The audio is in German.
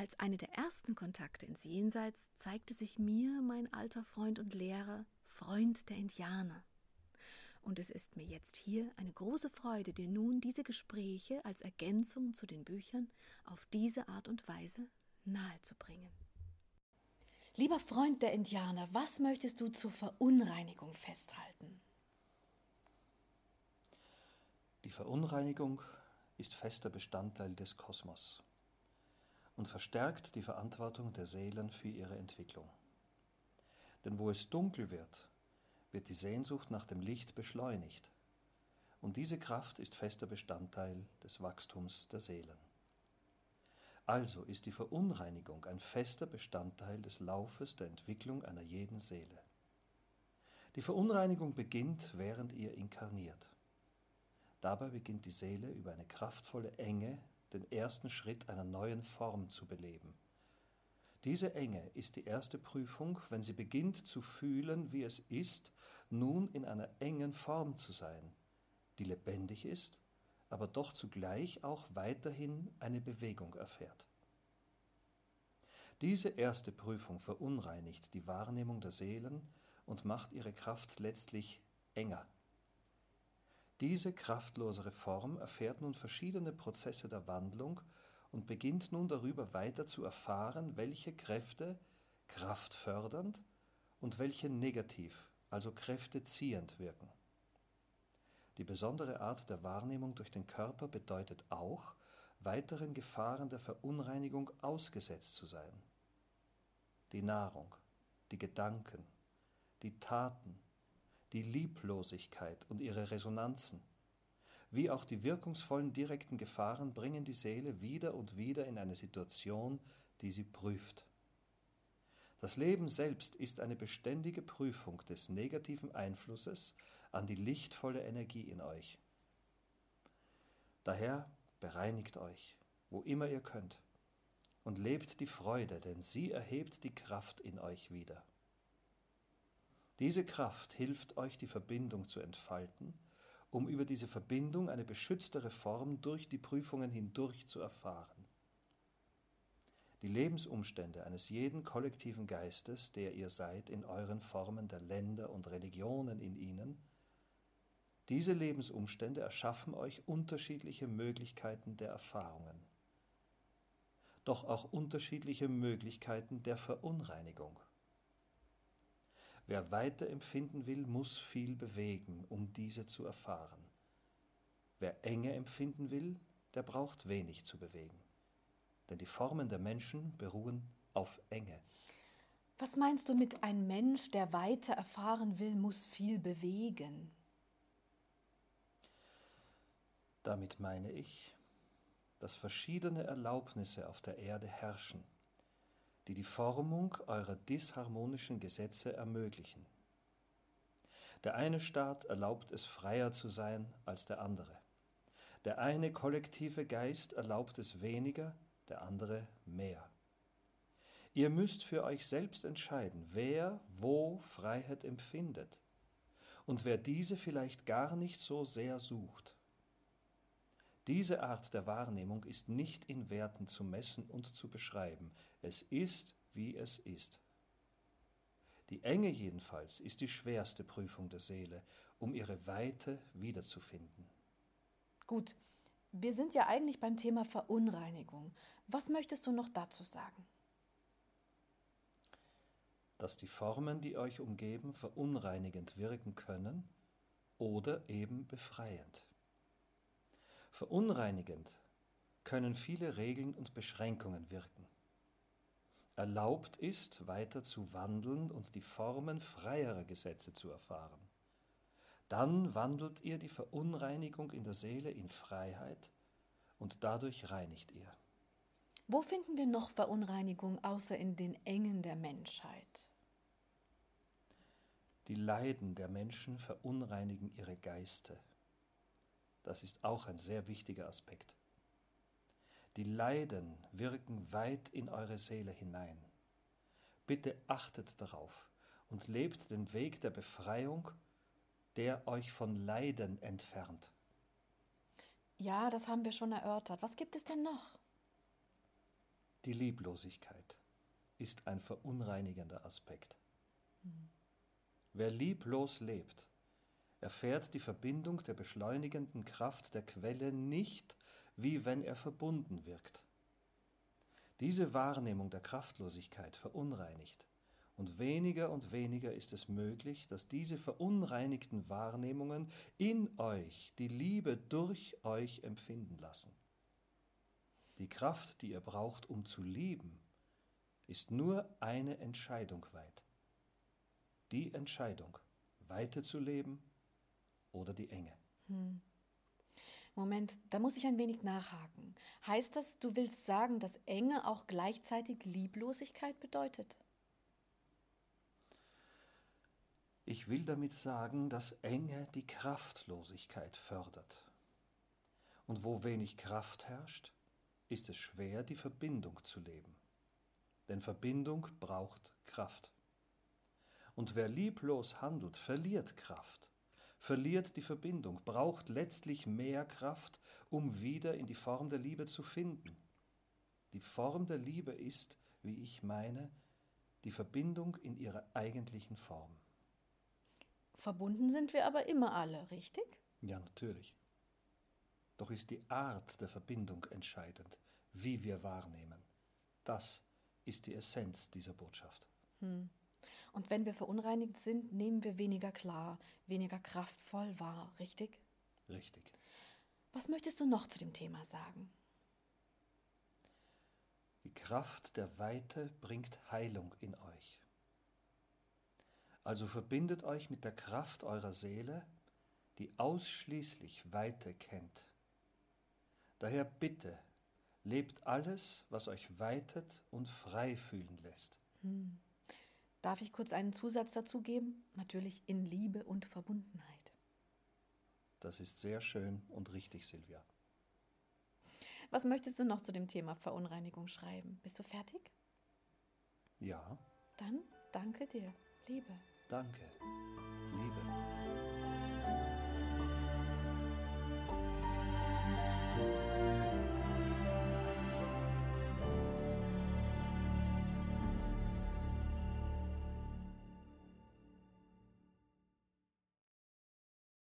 Als eine der ersten Kontakte ins Jenseits zeigte sich mir mein alter Freund und Lehrer, Freund der Indianer. Und es ist mir jetzt hier eine große Freude, dir nun diese Gespräche als Ergänzung zu den Büchern auf diese Art und Weise nahezubringen. Lieber Freund der Indianer, was möchtest du zur Verunreinigung festhalten? Die Verunreinigung ist fester Bestandteil des Kosmos und verstärkt die Verantwortung der Seelen für ihre Entwicklung. Denn wo es dunkel wird, wird die Sehnsucht nach dem Licht beschleunigt, und diese Kraft ist fester Bestandteil des Wachstums der Seelen. Also ist die Verunreinigung ein fester Bestandteil des Laufes der Entwicklung einer jeden Seele. Die Verunreinigung beginnt, während ihr inkarniert. Dabei beginnt die Seele über eine kraftvolle Enge den ersten Schritt einer neuen Form zu beleben. Diese Enge ist die erste Prüfung, wenn sie beginnt zu fühlen, wie es ist, nun in einer engen Form zu sein, die lebendig ist, aber doch zugleich auch weiterhin eine Bewegung erfährt. Diese erste Prüfung verunreinigt die Wahrnehmung der Seelen und macht ihre Kraft letztlich enger diese kraftlosere Form erfährt nun verschiedene Prozesse der Wandlung und beginnt nun darüber weiter zu erfahren, welche Kräfte kraftfördernd und welche negativ, also kräfteziehend wirken. Die besondere Art der Wahrnehmung durch den Körper bedeutet auch, weiteren Gefahren der Verunreinigung ausgesetzt zu sein. Die Nahrung, die Gedanken, die Taten, die Lieblosigkeit und ihre Resonanzen, wie auch die wirkungsvollen direkten Gefahren bringen die Seele wieder und wieder in eine Situation, die sie prüft. Das Leben selbst ist eine beständige Prüfung des negativen Einflusses an die lichtvolle Energie in euch. Daher bereinigt euch, wo immer ihr könnt, und lebt die Freude, denn sie erhebt die Kraft in euch wieder. Diese Kraft hilft euch, die Verbindung zu entfalten, um über diese Verbindung eine beschütztere Form durch die Prüfungen hindurch zu erfahren. Die Lebensumstände eines jeden kollektiven Geistes, der ihr seid in euren Formen der Länder und Religionen in ihnen, diese Lebensumstände erschaffen euch unterschiedliche Möglichkeiten der Erfahrungen, doch auch unterschiedliche Möglichkeiten der Verunreinigung. Wer weiter empfinden will, muss viel bewegen, um diese zu erfahren. Wer Enge empfinden will, der braucht wenig zu bewegen. Denn die Formen der Menschen beruhen auf Enge. Was meinst du mit ein Mensch, der weiter erfahren will, muss viel bewegen? Damit meine ich, dass verschiedene Erlaubnisse auf der Erde herrschen die die Formung eurer disharmonischen Gesetze ermöglichen. Der eine Staat erlaubt es freier zu sein als der andere. Der eine kollektive Geist erlaubt es weniger, der andere mehr. Ihr müsst für euch selbst entscheiden, wer wo Freiheit empfindet und wer diese vielleicht gar nicht so sehr sucht. Diese Art der Wahrnehmung ist nicht in Werten zu messen und zu beschreiben. Es ist, wie es ist. Die Enge jedenfalls ist die schwerste Prüfung der Seele, um ihre Weite wiederzufinden. Gut, wir sind ja eigentlich beim Thema Verunreinigung. Was möchtest du noch dazu sagen? Dass die Formen, die euch umgeben, verunreinigend wirken können oder eben befreiend. Verunreinigend können viele Regeln und Beschränkungen wirken. Erlaubt ist, weiter zu wandeln und die Formen freierer Gesetze zu erfahren. Dann wandelt ihr die Verunreinigung in der Seele in Freiheit und dadurch reinigt ihr. Wo finden wir noch Verunreinigung außer in den Engen der Menschheit? Die Leiden der Menschen verunreinigen ihre Geiste. Das ist auch ein sehr wichtiger Aspekt. Die Leiden wirken weit in eure Seele hinein. Bitte achtet darauf und lebt den Weg der Befreiung, der euch von Leiden entfernt. Ja, das haben wir schon erörtert. Was gibt es denn noch? Die Lieblosigkeit ist ein verunreinigender Aspekt. Hm. Wer lieblos lebt, erfährt die Verbindung der beschleunigenden Kraft der Quelle nicht, wie wenn er verbunden wirkt. Diese Wahrnehmung der Kraftlosigkeit verunreinigt, und weniger und weniger ist es möglich, dass diese verunreinigten Wahrnehmungen in euch die Liebe durch euch empfinden lassen. Die Kraft, die ihr braucht, um zu lieben, ist nur eine Entscheidung weit. Die Entscheidung, Weite zu leben oder die Enge. Hm. Moment, da muss ich ein wenig nachhaken. Heißt das, du willst sagen, dass Enge auch gleichzeitig Lieblosigkeit bedeutet? Ich will damit sagen, dass Enge die Kraftlosigkeit fördert. Und wo wenig Kraft herrscht, ist es schwer, die Verbindung zu leben. Denn Verbindung braucht Kraft. Und wer lieblos handelt, verliert Kraft, verliert die Verbindung, braucht letztlich mehr Kraft, um wieder in die Form der Liebe zu finden. Die Form der Liebe ist, wie ich meine, die Verbindung in ihrer eigentlichen Form. Verbunden sind wir aber immer alle, richtig? Ja, natürlich. Doch ist die Art der Verbindung entscheidend, wie wir wahrnehmen. Das ist die Essenz dieser Botschaft. Hm. Und wenn wir verunreinigt sind, nehmen wir weniger klar, weniger kraftvoll wahr, richtig? Richtig. Was möchtest du noch zu dem Thema sagen? Die Kraft der Weite bringt Heilung in euch. Also verbindet euch mit der Kraft eurer Seele, die ausschließlich Weite kennt. Daher bitte, lebt alles, was euch weitet und frei fühlen lässt. Hm. Darf ich kurz einen Zusatz dazu geben? Natürlich in Liebe und Verbundenheit. Das ist sehr schön und richtig, Silvia. Was möchtest du noch zu dem Thema Verunreinigung schreiben? Bist du fertig? Ja. Dann danke dir, Liebe. Danke, Liebe.